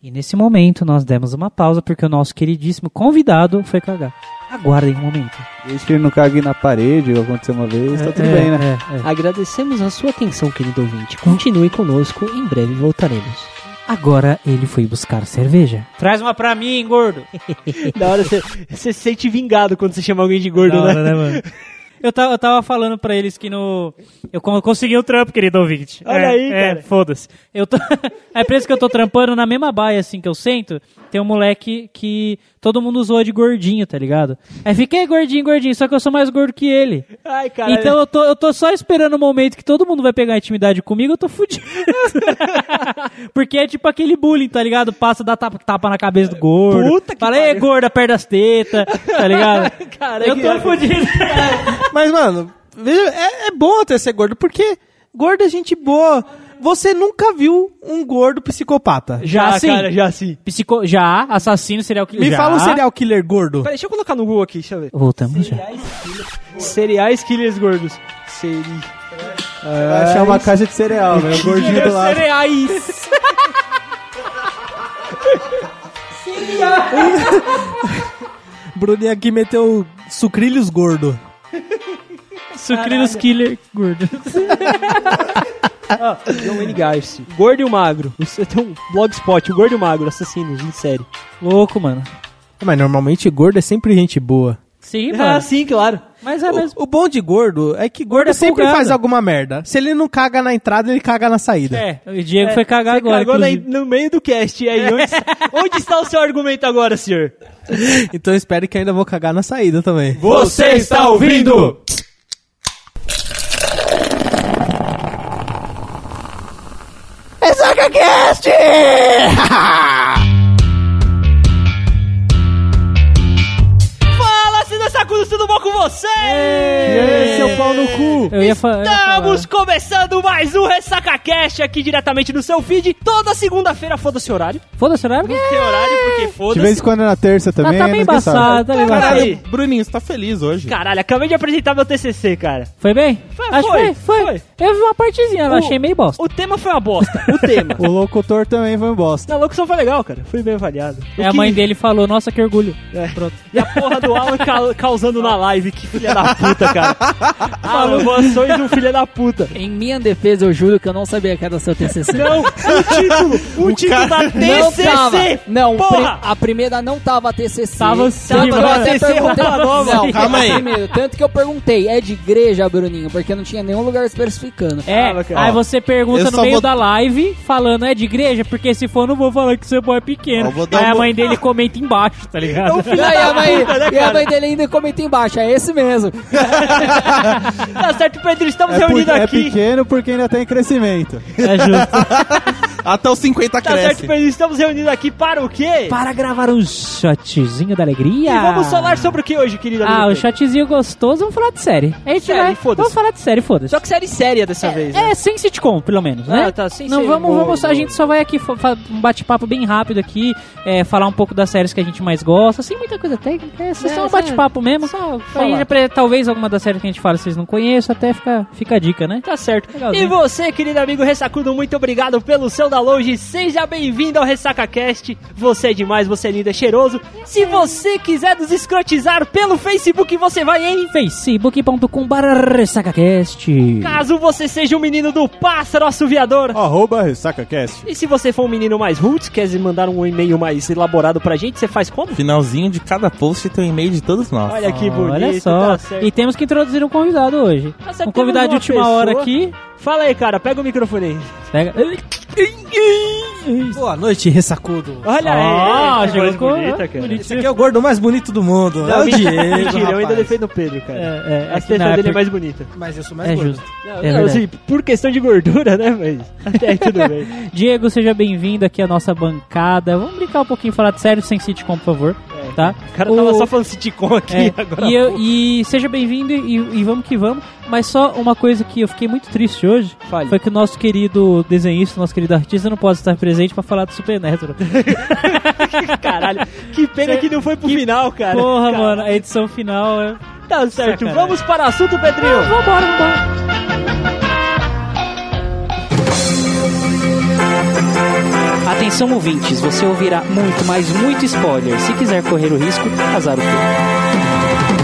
E nesse momento nós demos uma pausa porque o nosso queridíssimo convidado foi cagar. Aguardem um momento. Desde que ele não cague na parede, ou aconteceu uma vez, tá tudo É, bem, né? é, é. Agradecemos a sua atenção, querido ouvinte. Continue conosco, em breve voltaremos. Agora ele foi buscar cerveja. Traz uma pra mim, gordo. Da hora você, se sente vingado quando você chama alguém de gordo, Da né? hora, né, mano? Eu tava, eu tava falando pra eles que no. Eu con- consegui um trampo, querido ouvinte. Olha É, aí, é, cara. Foda-se. Eu tô... A empresa que eu tô trampando, na mesma baia assim que eu sento, tem um moleque que todo mundo zoa de gordinho, tá ligado? Aí fiquei gordinho, gordinho, só que eu sou mais gordo que ele. Ai, cara. Então eu tô, eu tô só esperando o momento que todo mundo vai pegar intimidade comigo, eu tô fudido. Porque é tipo aquele bullying, tá ligado? Passa, dá tapa, tapa na cabeça do gordo. Puta que Fala, ei, pariu." gorda, perto das tetas, tá ligado? Cara, eu que- tô fudido. Mas, mano, veja, é, é bom até ser gordo, porque gordo é gente boa. Você nunca viu um gordo psicopata. Já sim. cara, já sim. Psico... Já, assassino, serial killer. Me já. fala um serial killer gordo. Peraí, deixa eu colocar no Google aqui, deixa eu ver. Voltamos já. Cereais killers gordos. Seri... Vai achar uma caixa de cereal, né? O gordinho do lado. Cereais. Bruninho aqui meteu sucrilhos gordo. Sucrilhos killer gordo. John Wayne Garcia. Gordo e o Magro. Você tem um blogspot, o Gordo e o Magro, assassinos em série. Louco, mano. Mas normalmente gordo é sempre gente boa. Sim, Ah, mano. sim, claro. Mas é mesmo. O, o bom de gordo é que gordo é sempre folgado. faz alguma merda. Se ele não caga na entrada, ele caga na saída. É, o Diego foi cagar Você agora, cagou na- no meio do cast. E aí, onde, onde está o seu argumento agora, senhor? Então eu espero que ainda vou cagar na saída também. Você está ouvindo? Fala, tudo bom com você? E aí, seu pau no cu? Eu ia, Estamos começando mais um Ressaca Cast aqui diretamente no seu feed. Toda segunda-feira, foda-se o horário. Foda-se, horário? Não tem horário porque De vez foda-se. em quando é na terça Tá, também. tá bem nunca sabe. embaçado, tá bem embaçado. Caralho, Bruninho, você tá feliz hoje. caralho, acabei de apresentar meu TCC, cara. Foi bem? Foi, Acho que foi, foi, foi. Eu vi uma partezinha, eu O- achei meio bosta. O tema foi uma bosta. O tema. O locutor também foi um bosta. Na locução foi legal, cara. Foi bem avaliado. O É, a que- mãe dele falou, nossa, que orgulho. É. Pronto. E a porra do Alan ca- causando na live. Que filha da puta, cara. Alan, ações do filho da puta. Em minha defesa, eu juro que eu não sabia que era seu TCC. Não, o título. O título da Não TCC. tava. Não, porra. a primeira não tava TCC. Tava sim, Tanto que eu mano. até TCC perguntei- nova. Não, Calma aí. Primeiro, tanto que eu perguntei, é de igreja, Bruninho? Porque não tinha nenhum lugar especificando. É, Tava, cara. aí você pergunta eu no meio vou- da live, falando é de igreja, porque se for, não vou falar que seu pai é pequeno. Aí a mãe dele comenta embaixo, tá ligado? É um filho E, aí da a mãe, puta, né, e a mãe dele ainda comenta embaixo, é esse mesmo. Tá certo, Pedro. Estamos É, por- reunidos é aqui. pequeno porque ainda tem crescimento. É justo. Até os 50 Tá certo, cresce. Pedro. Estamos reunidos aqui para o quê? Para gravar um shotzinho da alegria. E vamos falar sobre o que hoje, querido amigo Ah, o Pedro? shotzinho gostoso, vamos falar de série. A gente Série, vai. foda-se. Vamos falar de série, foda-se. Só que série séria dessa vez, né? É, sem sitcom, pelo menos, né? Ah, tá, sem Não vamos, boa, vamos, a gente só vai aqui um bate-papo bem rápido aqui, é, falar um pouco das séries que a gente mais gosta, sem muita coisa técnica, é, só É, só um bate-papo mesmo. só falar. talvez alguma das séries que a gente fala vocês não conheçam, até fica, fica a dica, né? Tá certo. Legalzinho. E você, querido amigo Ressacudo, muito obrigado pelo seu download. Seja bem-vindo ao RessacaCast. Você é demais, você é lindo, é cheiroso. Se você quiser nos escrotizar pelo Facebook, você vai em... facebook.com ressacacast Caso você seja um menino do pássaro assoviador. Arroba RessacaCast. E se você for um menino mais roots, quer mandar um e-mail mais elaborado pra gente, você faz como? Finalzinho de cada post tem um e-mail de todos nós. Olha que bonito, Olha só. tá certo. e temos que introduzir um convidado hoje. Tá certo, um convidado de última uma hora pessoa. aqui. Fala aí, cara, pega o microfone aí. Pega. Boa noite, ressacudo. Olha Ah, aí, que chegou voz com- bonita, cara. bonito. Esse aqui é o gordo mais bonito do mundo. Não, é o Diego. mentira, eu ainda defendo o Pedro, cara. É, é, A é que testa na dele é mais bonita. Mas eu sou mais É gordo. justo. Não, É não, assim, por questão de gordura, né? Mas até aí tudo bem. Diego, seja bem-vindo aqui à nossa bancada. Vamos brincar um pouquinho, falar de sério sem sitcom, por favor. Tá? O cara tava só falando sitcom aqui É, agora. e, eu- e seja bem-vindo e, e vamos que vamos. Mas só uma coisa que eu fiquei muito triste hoje Fale. foi que o nosso querido desenhista, nosso querido artista, não pode estar presente pra falar do Supernatural. Caralho, que pena que não foi pro final, cara. Porra, Cara, mano, a edição final é. Tá certo, Sacanagem. vamos para o assunto, Pedrinho. Vambora, vambora. Atenção ouvintes, você ouvirá muito, mas muito spoiler. Se quiser correr o risco, azar o teu.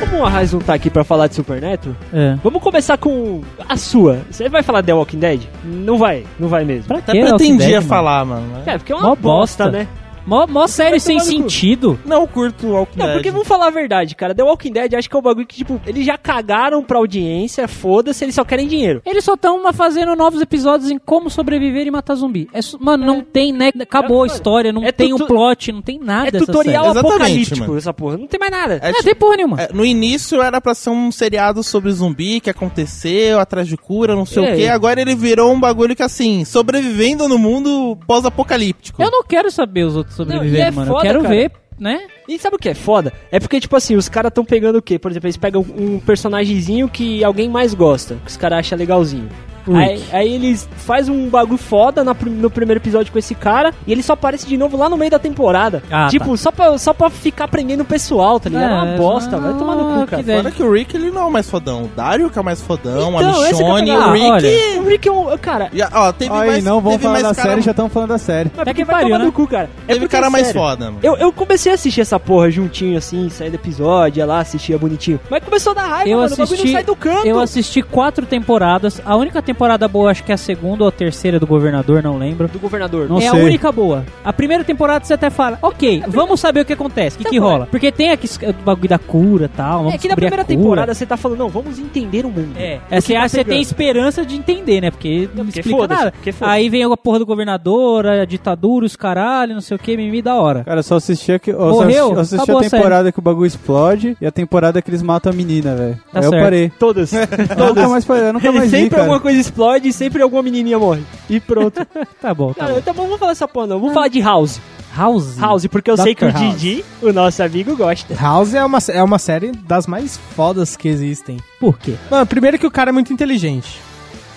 Como a Raiz não tá aqui pra falar de Super Neto, É. vamos começar com a sua. Você vai falar de The Walking Dead? Não vai, não vai mesmo. Pra Até que pretendia Dead, falar, mano. É, porque é uma Mó bosta, bosta. né? Mó, mó série sem sentido. Não, curto o Walking Não, Dead. porque vamos falar a verdade, cara. The Walking Dead acho que é um bagulho que, tipo, eles já cagaram pra audiência, foda-se, eles só querem dinheiro. Eles só estão fazendo novos episódios em como sobreviver e matar zumbi. É mano, não tem, né? Acabou a história, não É tem tutu- um plot, não tem nada. é tutorial apocalíptico mano. essa porra. Não tem mais nada. É. Não tipo- tem porra nenhuma. É, no início era pra ser um seriado sobre zumbi que aconteceu, atrás de cura, não sei É. o que. Agora ele virou um bagulho que assim, sobrevivendo no mundo pós-apocalíptico. Eu não quero saber os outros Não, sobrevivendo, e é mano. foda, eu quero cara. ver, né? E sabe o que é foda? É porque, tipo assim, os caras tão pegando o quê? Por exemplo, eles pegam um personagemzinho que alguém mais gosta, que os caras acham legalzinho. Aí, aí eles fazem um bagulho foda na no primeiro episódio com esse cara e ele só aparece de novo lá no meio da temporada. Ah, tipo, só, pra, só pra ficar prendendo o pessoal, tá ligado? É uma É, bosta, vai tomar no cu, cara. que. Fora que o Rick ele não é o mais fodão. O Dario que é o mais fodão, Então, a esse que é o Michonne, Rick. Olha. O Rick é um. Cara, E, ó, teve Aí, mais, não vamos teve falar mais da cara, série, já estamos falando da série. mas porque que vai pariu, tomar né? no cu, cara. É Teve cara mais sério, foda, mano. Eu, eu comecei a assistir essa porra juntinho, assim, sair do episódio, ia lá, assistia bonitinho. Mas começou a dar raiva, Eu mano. o bagulho não assisti, sai do canto. eu assisti quatro temporadas. A única temporada boa, acho que é a segunda ou a terceira do Governador, não lembro. Do governador. Não é a sei. única boa. A primeira temporada você até fala, ok, vamos saber o que acontece, o que, que Então, rola. Porque tem aqui o bagulho da cura e tal. Vamos É que na a primeira temporada você tá falando, não, vamos entender o mundo. É, é que você, tá você tem esperança de entender, né? Porque não porque explica nada. Aí vem a porra do governador, a ditadura, os caralho, não sei o que, mimimi da hora. Cara, eu só assisti, que, eu só Morreu? assisti, eu a a temporada que o bagulho explode e a temporada que eles matam a menina, velho. Tá Aí eu certo. parei. Todas. Eu nunca mais, parei, eu nunca mais vi, sempre cara. alguma coisa explode e sempre alguma menininha morre. E pronto. Tá bom, tá Cara, bom. então vamos falar essa porra não. Vamos falar de House. House. House, porque eu sei que o Dr. House. Didi, o nosso amigo, gosta. House é uma, é uma série das mais fodas que existem. Por quê? Mano, primeiro que o cara é muito inteligente.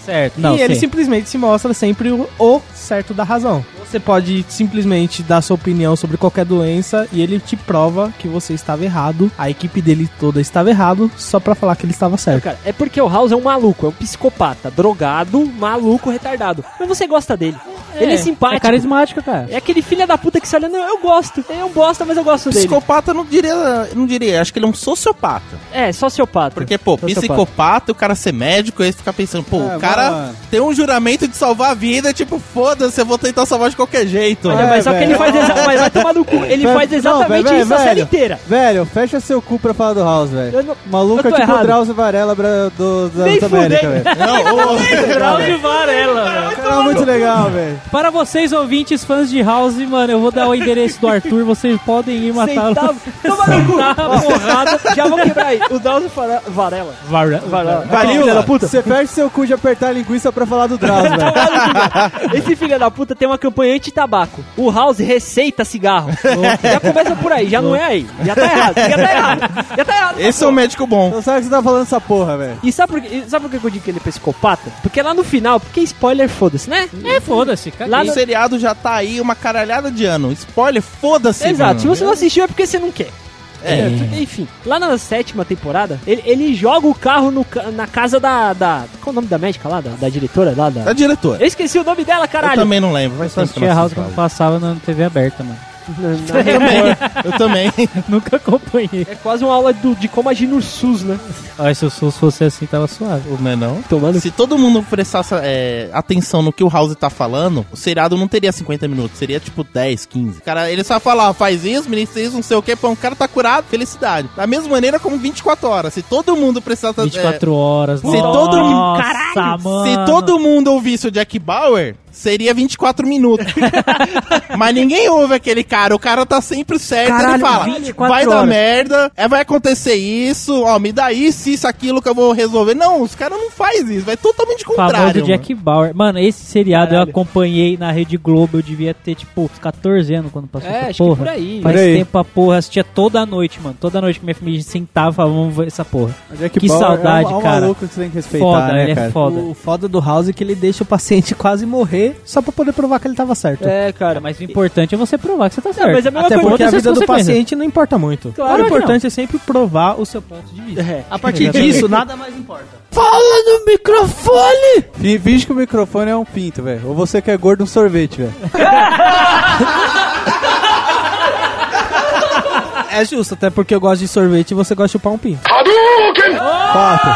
Certo. Não, e ele simplesmente se mostra sempre o, o certo da razão. Você pode simplesmente dar sua opinião sobre qualquer doença e ele te prova que você estava errado. A equipe dele toda estava errado só pra falar que ele estava certo. Cara, é porque o House é um maluco, é um psicopata, drogado, maluco, retardado. Mas você gosta dele. ele é simpático. É carismático, cara. É aquele filho da puta que você olha, não, eu gosto. Ele é um bosta, mas eu gosto dele. Psicopata não diria, não diria, acho que ele é um sociopata. É, sociopata. Porque, pô, Sociopata. psicopata, o cara ser médico, aí você fica pensando, pô, É, o cara mano. tem um juramento de salvar a vida, tipo, foda-se, eu vou tentar salvar de qualquer jeito. Olha, É, mas só que ele faz exa- mas vai tomar no cu. Ele faz não, exatamente velho, isso a velho. série inteira. Velho, fecha seu cu pra falar do House, velho. Não- O maluco é tipo o errado. Drauzio Varela bra- do, da América, fudei. velho. Não, Drauzio Varela, velho. O cara é muito legal, velho. Para vocês ouvintes fãs de House, mano, eu vou dar o endereço do Arthur, vocês podem ir matá-lo. Toma no cu. Porrada. Já vou quebrar aí. O Drauzio Varela. Varela. Valeu, Filho da puta. Você perde seu cu de apertar a linguiça pra falar do Drauzio, velho. Esse filho da puta tem uma campanha anti-tabaco. O House receita cigarro. já começa por aí, já não é aí. Já tá errado, já tá errado. Já tá errado. esse é um médico bom. Então sabe que você tá falando essa porra, velho. E sabe por, que, e sabe por que eu digo que ele é psicopata? Porque lá no final, porque spoiler, foda-se, né? É, foda-se. Lá O no- seriado já tá aí uma caralhada de ano. Spoiler, foda-se, Exato, mano. se você não assistiu é porque você não quer. É. Enfim, lá na sétima temporada, ele, ele joga o carro no na casa da, da. Qual é o nome da médica lá? Da, da diretora lá? Da... Da diretora. Eu esqueci o nome dela, Eu caralho. também não lembro, vai Só ser assistia House quando passava na TV aberta, mano. Na- na- Eu também. Nunca acompanhei. é quase uma aula do- de como agir no SUS, né? Ah, se o SUS fosse assim, tava suave. Não é não? Tomando Se todo mundo prestasse é, atenção no que o House tá falando, o seriado não teria 50 minutos, seria tipo 10, 15. Cara, ele só fala, ó, faz isso, ministra isso, não sei o que, pô, o cara tá curado, felicidade. Da mesma maneira como 24 horas. Se todo mundo prestasse atenção. 24 horas. Se todo mundo- Nossa, Caralho! mano. Se todo mundo ouvisse o Jack Bauer, seria 24 minutos. Mas ninguém ouve aquele cara. O cara tá sempre certo. Caralho, ele fala: 24 vai dar horas. merda, é, vai acontecer isso, ó, me dá isso, isso, aquilo que eu vou resolver. Não, os caras não faz isso. Vai totalmente contrário. Famoso mano. Jack Bauer. Mano, esse seriado eu Caralho. acompanhei na Rede Globo. Eu devia ter, tipo, uns 14 anos quando passou É, essa acho que porra. por aí. Faz Por aí. tempo a porra. Assistia toda noite, mano. Toda noite que minha família sentava e falava, vamos ver essa porra. O Jack Que Bauer saudade, é um, é um cara. maluco que você tem que respeitar, Foda, né, ele é cara? foda. O foda do House é que ele deixa o paciente quase morrer morrer só pra poder provar que ele tava certo. É, cara. Mas o importante é você provar que você tá certo. mas é a mesma Até coisa. porque a vida do paciente não importa muito. Claro o importante é sempre provar o seu ponto de vista. É. A partir disso, nada mais importa. Fala no microfone! Finge que o microfone é um pinto, velho. Ou você que é gordo, um sorvete, velho. É justo, até porque eu gosto de sorvete e você gosta de chupar um pinto. Fato.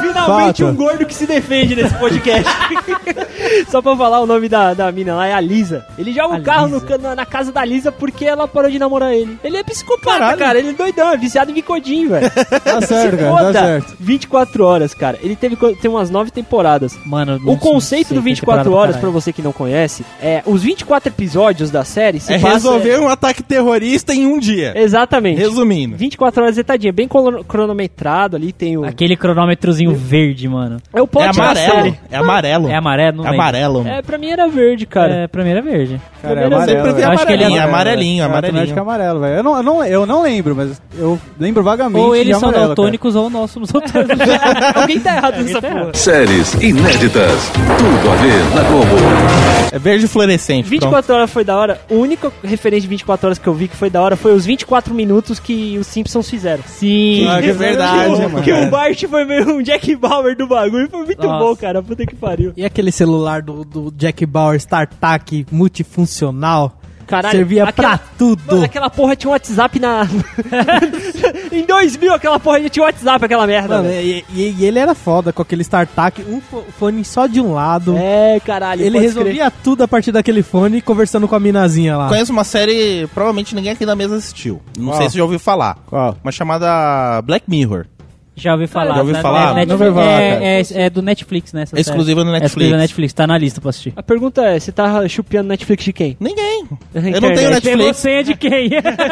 Finalmente Fato. um gordo que se defende nesse podcast. Só pra falar o nome da, da mina lá, é a Lisa. Ele joga o A carro no na, na casa da Lisa porque ela parou de namorar ele. Ele é psicopata, Caralho. cara. Ele é doidão, é viciado em bicodinho, velho. Tá certo, cara, tá certo. 24 horas, cara. Ele teve tem umas 9 temporadas. Mano, O conceito do 24 horas, pra você que não conhece, é os 24 episódios da série se É passa- resolver um ataque terrorista em um dia. Exatamente. Resumindo. 24 horas zetadinha, bem cronometrado ali, tem o... Aquele cronômetrozinho verde, mano. É o É plot da amarelo. É amarelo. É amarelo? Não É lembro. Amarelo. É, pra mim era verde, cara. É, pra mim era verde. Cara, é amarelo. Eu acho que ele é amarelinho, amarelinho, É, eu também acho que é amarelinho. amarelo, velho. Eu não, eu, não, eu não lembro, mas eu lembro vagamente. Ou de eles são amarelo, daltônicos ou nós somos daltônicos. Alguém tá errado nessa tá porra. Séries inéditas. Tudo a ver na Globo. É verde fluorescente. 24 horas foi da hora. O único referente de 24 horas que eu vi que foi da hora foi os 24 minutos que os Simpsons fizeram. Sim. Ah, que é verdade, que, o- mano. que o Bart foi meio um Jack Bauer do bagulho. Foi muito Nossa. bom, cara. Puta que pariu. E aquele celular do, do Jack Bauer StarTAC multifuncional? Caralho, Servia aquela- pra tudo. Mano, aquela porra tinha um WhatsApp na. em 2000, aquela porra já tinha um WhatsApp, aquela merda. Mano, velho. e, e- e ele era foda com aquele StarTAC, um fo- fone só de um lado. É, caralho. ele resolvia tudo a partir daquele fone conversando com a minazinha lá. Conheço uma série, provavelmente ninguém aqui da mesa assistiu. Não Qual? sei se já ouviu falar. Qual? Uma chamada Black Mirror. Já ouvi falar. Já ouviu né? falar? É, Netflix- Não ouvi falar, é, cara. é, é do Netflix, né? essa É exclusiva série. no É exclusiva Netflix. do Netflix, tá na lista pra assistir. A pergunta é: você tá chupiando Netflix de quem? Ninguém. Eu não tenho Netflix. senha de quem?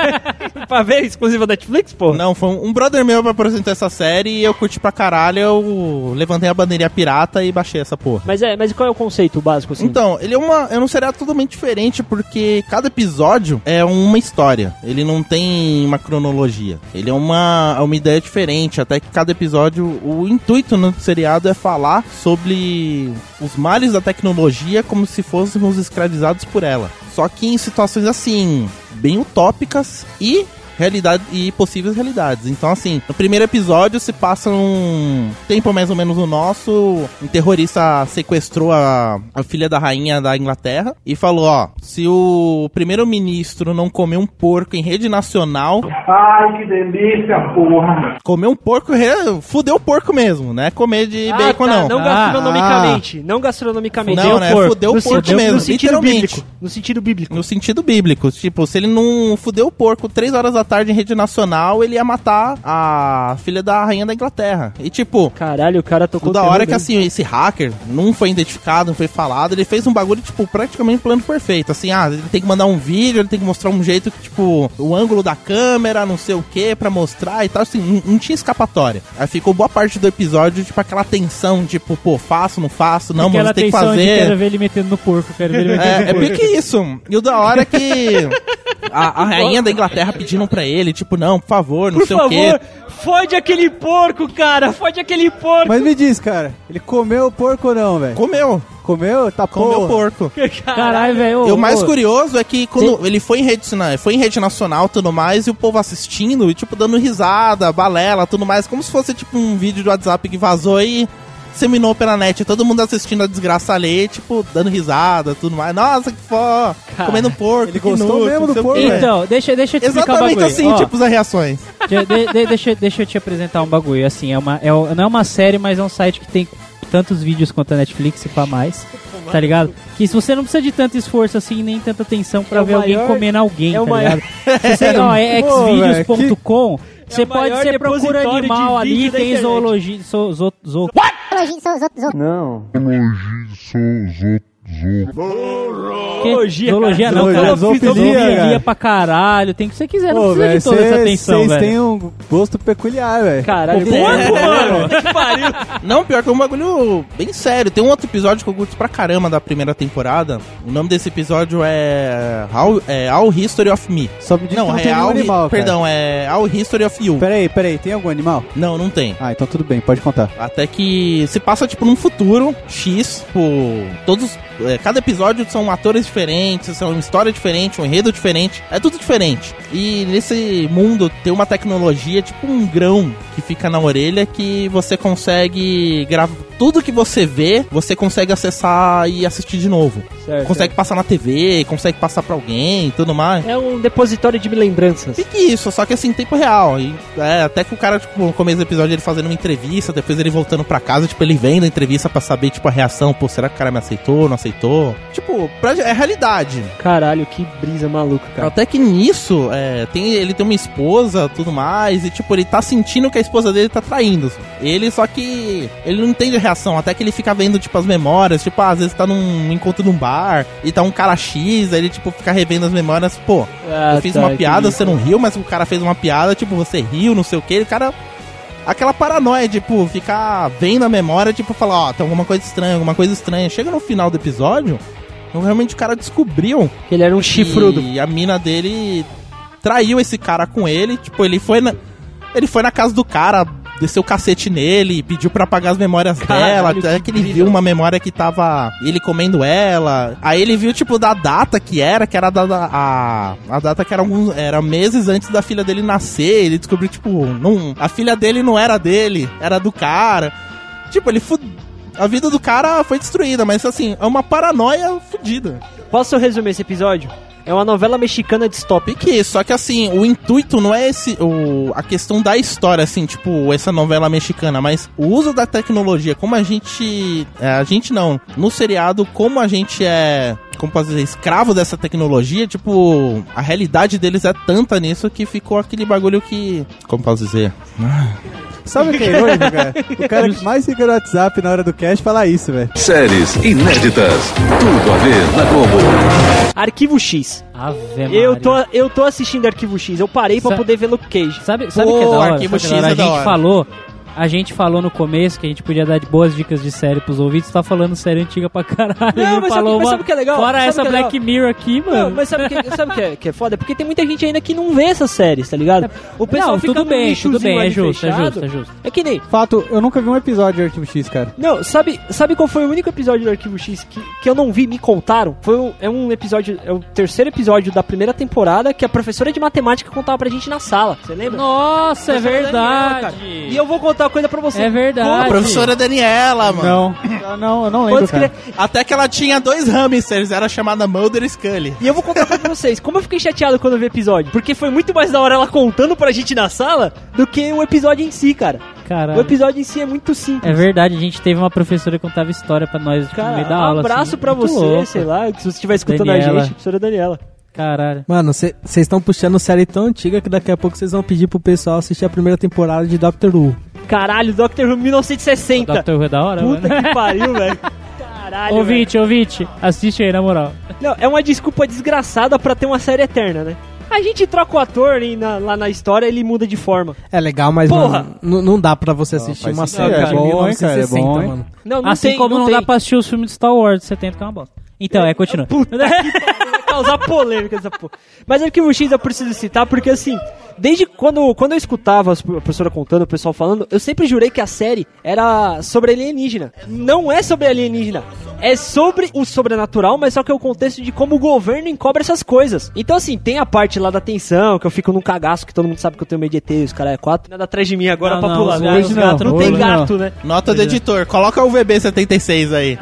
pra ver exclusiva Netflix, pô? Não, foi um brother meu que apresentou essa série e eu curti pra caralho. Eu levantei a bandeirinha pirata e baixei essa porra. Mas é, mas qual é o conceito básico assim? Então, ele é uma. É um seriado totalmente diferente, porque cada episódio é uma história. Ele não tem uma cronologia. Ele é uma, é uma ideia diferente. Até que cada episódio. O intuito no seriado é falar sobre os males da tecnologia como se fôssemos escravizados por ela. Só que em situações assim, bem utópicas e. Realidade e possíveis realidades. Então, assim, no primeiro episódio se passa um tempo mais ou menos o nosso. Um terrorista sequestrou a, a filha da rainha da Inglaterra e falou: ó, se o primeiro-ministro não comer um porco em rede nacional. Ai, que delícia, porra. Comer um porco, fudeu o porco mesmo, né? Comer de Ah, bacon tá, não. Não gastronomicamente. Não gastronomicamente. Não, né? porco. Fudeu o porco sentido, mesmo, No literalmente. bíblico. No sentido bíblico. No sentido bíblico. Tipo, se ele não fudeu o porco três horas da tarde em rede nacional, ele ia matar a filha da rainha da Inglaterra. E tipo, Caralho, o cara tocou da hora é que assim, esse hacker não foi identificado, não foi falado, ele fez um bagulho, tipo, praticamente plano perfeito. Assim, ah, ele tem que mandar um vídeo, ele tem que mostrar um jeito que, tipo, o ângulo da câmera, não sei o que, pra mostrar e tal, assim, não, não tinha escapatória. Aí ficou boa parte do episódio, tipo, aquela tensão, tipo, pô, faço, não faço, não, Aquela mas tem que fazer. quero ver ele metendo no porco, quero ver ele metendo É, no é porco. pique isso. E o da hora é que a, a rainha da Inglaterra pedindo pra ele, tipo, não, por favor, não Por sei favor, o quê. fode aquele porco, cara. Fode aquele porco. Mas me diz, cara, ele comeu o porco ou não, velho? Comeu, Comeu? Tá comeu porco. Caralho, velho. E o mais curioso é que quando ele foi em rede, na- foi em rede nacional e tudo mais, e o povo assistindo, e tipo, dando risada, balela, tudo mais, como se fosse tipo um vídeo de WhatsApp que vazou e disseminou pela net. Todo mundo assistindo a desgraça ali, tipo, dando risada, tudo mais. Nossa, que fó, comendo porco. Ele gostou mesmo do porco. Então, deixa, deixa eu te explicar um Exatamente assim, Ó, tipo, as reações. de- de- de- deixa, deixa eu te apresentar um bagulho. Assim, é uma, é, não é uma série, mas é um site que tem tantos vídeos quanto a Netflix e pra mais. Tá ligado? Que se você não precisa de tanto esforço assim, nem tanta atenção pra É o ver alguém maior- comendo alguém, é o tá maior- ligado? Se você, ó, é xvideos.com. Você o pode, você procura animal ali, tem zoologia, zo, zo, zo- Não. que- Zoologia, zoologia não, Zoologia, cara. cara. pra caralho, tem que você quiser, não Pô, precisa velho, de toda essa atenção, vocês velho. têm um gosto peculiar, velho. Caralho, Porco, mano. Que pariu. Não, pior que é um bagulho bem sério. Tem um outro episódio que eu curto pra caramba da primeira temporada. O nome desse episódio é How, é All History of Me. Só me diz Não, que não é All, animal, cara. Perdão, é All History of You. Peraí, peraí, tem algum animal? Não, não tem. Ah, então tudo bem, pode contar. Até que se passa, tipo, num futuro X, tipo, todos é, cada episódio são atores diferentes, são uma história diferente, um enredo diferente, é tudo diferente. E nesse mundo tem uma tecnologia, tipo um grão que fica na orelha que você consegue gravar tudo que você vê, você consegue acessar e assistir de novo. Certo, consegue passar na TV, consegue passar pra alguém e tudo mais. É um depositório de lembranças. Fique isso, só que assim, em tempo real. E, é, até que o cara, tipo, no começo do episódio, ele fazendo uma entrevista, depois ele voltando pra casa, tipo, ele vendo a entrevista pra saber, tipo, a reação. Pô, será que o cara me aceitou, não aceitou? Tipo, pra, é realidade. Caralho, que brisa maluca, cara. Até que nisso, é, tem, ele tem uma esposa, tudo mais, e tipo, ele tá sentindo que a esposa dele tá traindo. Ele, só que ele não entende a reação, até que ele fica vendo, tipo, as memórias, tipo, às vezes tá num encontro num bar, e tá um cara X, aí ele, tipo, fica revendo as memórias, pô, Ah, eu fiz tá, uma piada, você não riu, mas o cara fez uma piada, tipo, você riu, não sei o que, o cara. Aquela paranoia, tipo, ficar vendo a memória, tipo, falar, ó, tem alguma coisa estranha, alguma coisa estranha. Chega no final do episódio, realmente o cara descobriu Que ele era um chifrudo. e a mina dele traiu esse cara com ele. Tipo, ele foi na, ele foi na casa do cara, desceu o cacete nele, pediu pra apagar as memórias Caralho, dela. Até que que ele viu uma memória que tava ele comendo ela. Aí ele viu, tipo, da data que era, que era da, da- a, a data que era, alguns, era meses antes da filha dele nascer. Ele descobriu, tipo, não, a filha dele não era dele, era do cara. Tipo, ele fu- A vida do cara foi destruída, mas assim, é uma paranoia fodida. Posso resumir esse episódio? É uma novela mexicana distópica. Que só que assim, o intuito não é esse, o, a questão da história, assim, tipo, essa novela mexicana, mas o uso da tecnologia, como a gente. é, a gente não. No seriado, como a gente é. Como posso dizer, escravo dessa tecnologia, tipo, a realidade deles é tanta nisso que ficou aquele bagulho que. Como posso dizer? Sabe o que é irônico, cara? O cara que mais fica no WhatsApp na hora do cast fala isso, velho. Séries inéditas. Tudo a ver na Globo. Arquivo X. Ave Eu Maria. tô, eu tô assistindo Arquivo X. Eu parei pra Sa- poder ver Luke Cage. Sabe, sabe o Pô, que é da hora? Arquivo que é X da hora? a gente falou, a gente falou no começo que a gente podia dar de boas dicas de série pros ouvintes, tá falando série antiga pra caralho. Não, mas sabe- falou mas uma- sabe o que é legal? Fora Sabe essa é Black Mirror aqui, mano. Não, mas sabe o que, sabe que, é, que é foda? Porque tem muita gente ainda que não vê essas séries, tá ligado? O pessoal Não, fica tudo bem, tudo bem, é justo, é justo, é justo. É que nem... Fato, eu nunca vi um episódio de Arquivo X, cara. Não, sabe, sabe qual foi o único episódio do Arquivo X que, que eu não vi, me contaram? Foi um, é um episódio, é o terceiro episódio da primeira temporada que a professora de matemática contava pra gente na sala. Você lembra? Nossa, é verdade. E eu vou contar uma coisa pra você. É verdade. A professora Daniela, mano. Não, eu não, eu não lembro, cara. Até que ela tinha dois hamsters, era chamada Mulder e Scully. E eu vou contar pra vocês, como eu fiquei chateado quando eu vi o episódio. Porque foi muito mais da hora ela contando pra gente na sala do que o episódio em si, cara. O Caralho. episódio em si é muito simples. É verdade, a gente teve uma professora que contava história pra nós tipo, no Cara, meio da um aula. abraço assim. pra você, louco. sei lá, se você estiver escutando a Daniela. gente, professora Daniela. Caralho. Mano, vocês estão puxando série tão antiga que daqui a pouco vocês vão pedir pro pessoal assistir a primeira temporada de Doctor Who. Caralho, Doctor Who 1960. Doctor Who é da hora, Puta mano. que pariu, velho. Caralho, Ouvinte, ouvinte, assiste aí, na moral. velho. Não, é uma desculpa desgraçada pra ter uma série eterna, né? A gente troca o ator e na- lá na história ele muda de forma. É legal, mas Porra! não, não dá pra você assistir uma série é de bom, hein, cara, é 1960, bom, hein? mano. Não, não assim tem, como não, tem. dá pra assistir os filmes de Star Wars de 70, que é uma bosta. Então, é, continua. Puta que causar polêmica essa porra. Mas Arquivo X eu preciso citar porque assim, desde quando, quando eu escutava a professora contando, o pessoal falando, eu sempre jurei que a série era sobre alienígena. Não é sobre alienígena. É sobre o sobrenatural, mas só que é o contexto de como o governo encobre essas coisas. Então, assim, tem a parte lá da tensão, que eu fico num cagaço, que todo mundo sabe que eu tenho medo de ET, os caras é quatro. Nada atrás de mim agora Não, pra não, pular. os né? hoje não, gatos não, tem gato, né? Nota do editor, coloca o VB76 aí.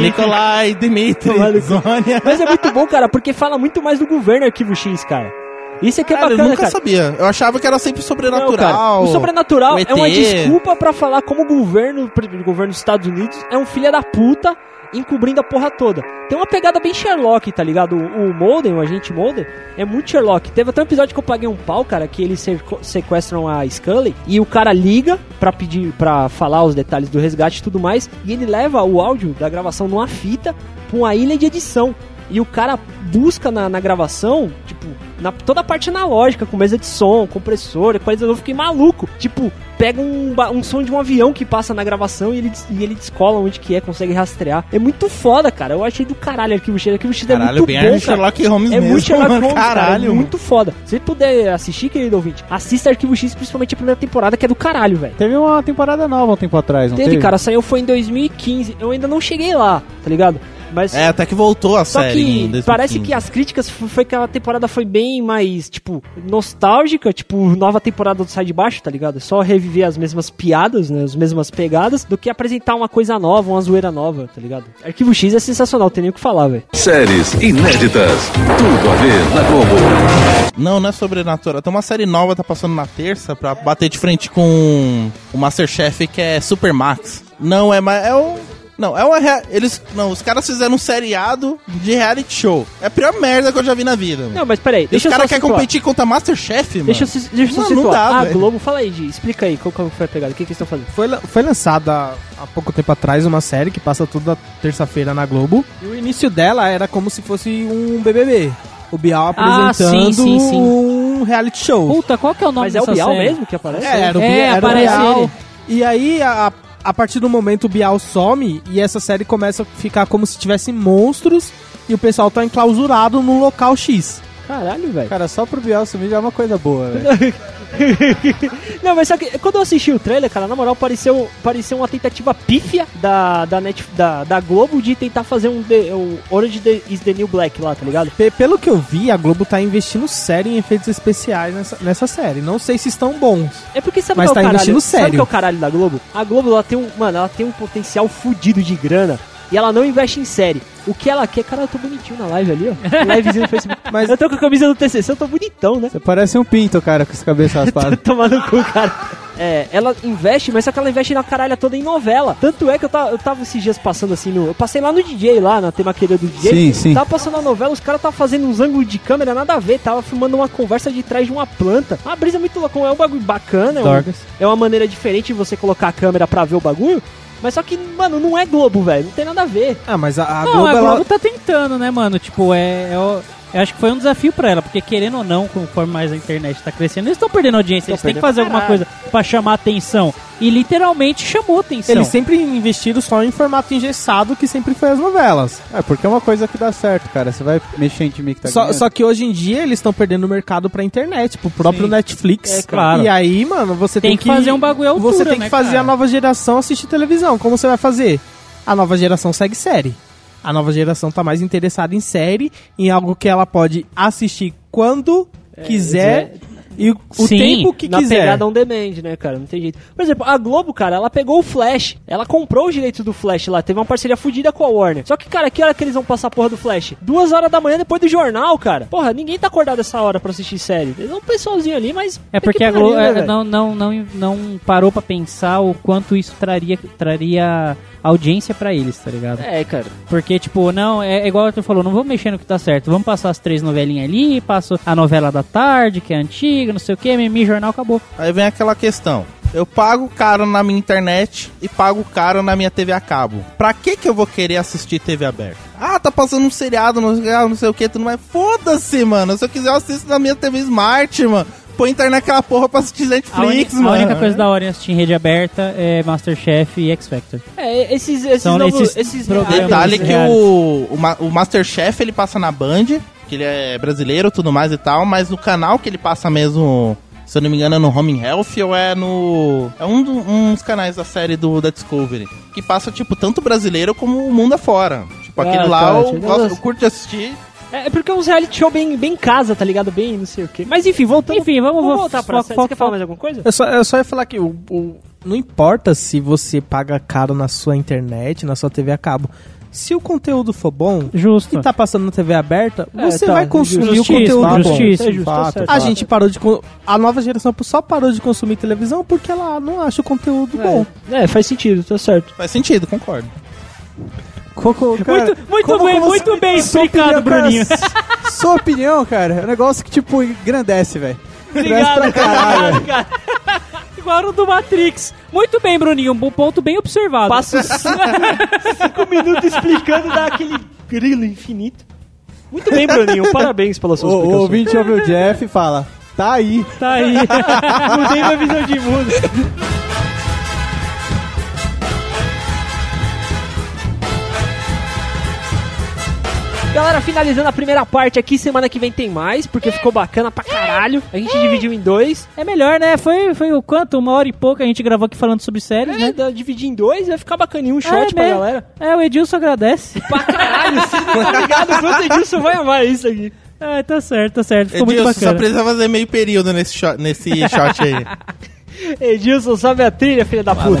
Nikolai, Dimitri, cu. Zônia. Mas é muito bom, cara, porque fala muito mais do governo Arquivo X, cara. Isso é que é Cara, eu bacana, nunca cara. sabia. Eu achava que era sempre Não, sobrenatural. cara, o sobrenatural o é uma desculpa pra falar como o governo, o governo dos Estados Unidos é um filho da puta encobrindo a porra toda. Tem uma pegada bem Sherlock, tá ligado? O, o Mulder, o agente Mulder, é muito Sherlock. Teve até um episódio que eu paguei um pau, cara, que eles sequ- sequestram a Scully e o cara liga pra pedir, pra falar os detalhes do resgate e tudo mais, e ele leva o áudio da gravação numa fita pra uma ilha de edição. E o cara busca na, na gravação, tipo, na, toda a parte analógica, com mesa de som, compressor, equalizador. Eu fiquei maluco. Tipo, pega um, um som de um avião que passa na gravação e ele, e ele descola onde que é, consegue rastrear. É muito foda, cara. Eu achei do caralho Arquivo X. Arquivo X é Caralho, muito bem bom, cara. Sherlock Holmes É mesmo. muito Sherlock. Holmes, cara. Caralho, É muito foda. Se puder assistir, querido ouvinte, assista Arquivo X, principalmente a primeira temporada, que é do caralho, velho. Teve uma temporada nova um tempo atrás, não Teve, teve? cara, saiu foi em 2015. Eu ainda não cheguei lá, tá ligado? Mas É, até que voltou a só série. em que 2015. parece que as críticas foi que a temporada foi bem mais, tipo, nostálgica, tipo, nova temporada do Sai de Baixo, tá ligado? É só reviver as mesmas piadas, né? As mesmas pegadas, do que apresentar uma coisa nova, uma zoeira nova, tá ligado? Arquivo X é sensacional, tem nem o que falar, velho. Séries inéditas. Tudo a ver na Globo. Não, não é sobrenatural. Tem uma série nova, tá passando na terça, pra bater de frente com o Masterchef, que é Super Max. Não, é mais. É um. Não, é uma. rea- Eles. Não, os caras fizeram um seriado de reality show. É a pior merda que eu já vi na vida. mano. Não, mas peraí, E os deixa só caras querem competir contra Masterchef, mano. Deixa eu, deixa eu não situar. dá, a velho. Globo, fala aí, Gi, explica aí qual, qual foi a pegada, o que, que eles estão fazendo? Foi, foi lançada há pouco tempo atrás uma série que passa toda terça-feira na Globo. E o início dela era como se fosse um BBB. O Bial Ah, apresentando sim, sim, sim. um reality show. Puta, qual que é o nome Mas é o Bial série? mesmo que aparece? É, era o, É, Bi- era o aparece Bial. ele. E aí, a, a partir do momento, o Bial some e essa série começa a ficar como se tivesse monstros e o pessoal tá enclausurado num local X. Caralho, velho. Cara, só pro Biel sumir já é uma coisa boa, velho. Não, mas só que quando eu assisti o trailer, cara, na moral, pareceu, pareceu uma tentativa pífia da, da, Net, da, da Globo de tentar fazer um, um Orange the, is the New Black lá, tá ligado? Pe- pelo que eu vi, a Globo tá investindo sério em efeitos especiais nessa, nessa série. Não sei se estão bons. É porque sabe Mas qual é o tá caralho? investindo Sabe sério. que é o caralho da Globo? A Globo, ela tem um, mano, ela tem um potencial fudido de grana. E ela não investe em série. O que ela quer, cara, eu tô bonitinho na live ali, ó. Livezinho no Facebook. Mas- eu tô com a camisa do TCC, eu tô bonitão, né? Você parece um pinto, cara, com essa cabeça raspada. Tomar no cu, cara. É, ela investe, mas só que ela investe na caralha toda em novela. Tanto é que eu tava, eu tava esses dias passando assim no. Eu passei lá no DJ, lá na temaqueria do DJ. Sim, sim. Tava passando a novela, os caras tava fazendo uns ângulos de câmera, nada a ver. Tava filmando uma conversa de trás de uma planta. Uma brisa muito louca. É um bagulho bacana. É, um- é uma maneira diferente de você colocar a câmera pra ver o bagulho. Mas só que, mano, não é Globo, velho. Não tem nada a ver. Ah, mas a, a Não, Globo, a Globo ela... tá tentando, né, mano? Tipo, é. é o- eu acho que foi um desafio pra ela, porque querendo ou não, conforme mais a internet tá crescendo, eles estão perdendo audiência, Tão eles têm que fazer alguma coisa pra chamar atenção. E literalmente chamou atenção. Eles sempre investiram só em formato engessado, que sempre foi as novelas. É, porque é uma coisa que dá certo, cara. Você vai mexer em time que tá Só, só que hoje em dia eles estão perdendo o mercado pra internet, pro próprio Sim. Netflix. É, claro. E aí, mano, você Tem tem, que fazer um bagulho altura, Você tem que né, fazer cara? a nova geração assistir televisão. Como você vai fazer? A nova geração segue série. A nova geração tá mais interessada em série, em algo que ela pode assistir quando quiser e o, o Sim, tempo que na quiser. pegada on demand, né, cara? Não tem jeito. Por exemplo, a Globo, cara, ela pegou o Flash. Ela comprou os direitos do Flash lá. Teve uma parceria fudida com a Warner. Só que, cara, que hora que eles vão passar a porra do Flash? Duas horas da manhã depois do jornal, cara. Porra, ninguém tá acordado essa hora pra assistir série. Eles vão um pessoalzinho ali, mas. É porque que a Globo né, é, velho? não, não, não, não parou pra pensar o quanto isso traria, traria audiência pra eles, tá ligado? É, cara. Porque, tipo, não, é, é igual tu falou, não vamos mexer no que tá certo. Vamos passar as três novelinhas ali, passo a novela da tarde, que é antiga, não sei o que, mimi, jornal, acabou. Aí vem aquela questão. Eu pago caro na minha internet e pago caro na minha TV a cabo. Pra que que eu vou querer assistir TV aberta? Ah, tá passando um seriado, não, ah, não sei o que, tudo mais. Foda-se, mano. Se eu quiser, eu assisto na minha TV Smart, mano. Põe internet naquela porra pra assistir A, Netflix, a mano. única coisa da hora em assistir em rede aberta é Masterchef e X Factor. É, esses, esses São novos. esses Esses, programas Detalhe que o, o, o Masterchef ele passa na Band, que ele é brasileiro tudo mais e tal, mas no canal que ele passa mesmo, se eu não me engano, é no Home and Health ou é no. É um dos uns canais da série do da Discovery. Que passa, tipo, tanto brasileiro como o mundo afora. Tipo, Ah, aquele lá eu, gosto- eu curto de assistir. É, é porque é uns reality show bem, bem casa, tá ligado? Bem não sei o quê. Mas enfim, voltando. Enfim, vamos- vamos voltar pra série. Você quer falar mais alguma coisa? Eu só, eu só ia falar que o, o- não importa se você paga caro na sua internet, na sua TV a cabo. Se o conteúdo for bom Justo. e tá passando na TV aberta, É, você tá, vai consumir o conteúdo bom. justiça. É justo, tá fato. A gente parou de. A nova geração só parou de consumir televisão porque ela não acha o conteúdo bom. É, faz sentido, tá certo. Faz sentido, concordo. Coco, cara, muito muito como- bem, como muito bem sua explicado, opinião, cara, Bruninho. Sua opinião, cara, é um negócio que, tipo, engrandece, velho. Obrigado, cara. cara. Igual o do Matrix. Muito bem, Bruninho. Um bom ponto bem observado. Passo cinco minutos explicando daquele grilo infinito. Muito bem, Bruninho. Parabéns pela sua O, o explicação. ouvinte ouve o Jeff e fala, tá aí. Tá aí. Mudei minha visão de mundo. Galera, finalizando a primeira parte aqui, semana que vem tem mais, porque ficou bacana pra caralho. A gente dividiu em dois. É melhor, né? Foi, foi o quanto? Uma hora e pouco a gente gravou aqui falando sobre séries, É, né? dá- dividir em dois, vai ficar bacaninho um shot é, pra né? galera. É, o Edilson agradece. Pra caralho, você não tá ligado quanto Edilson vai amar isso aqui. Ah, tá certo, tá certo. Ficou muito Edilson, só bacana. precisa fazer meio período nesse shot, nesse shot aí. Edilson, sobe a trilha, filha da puta.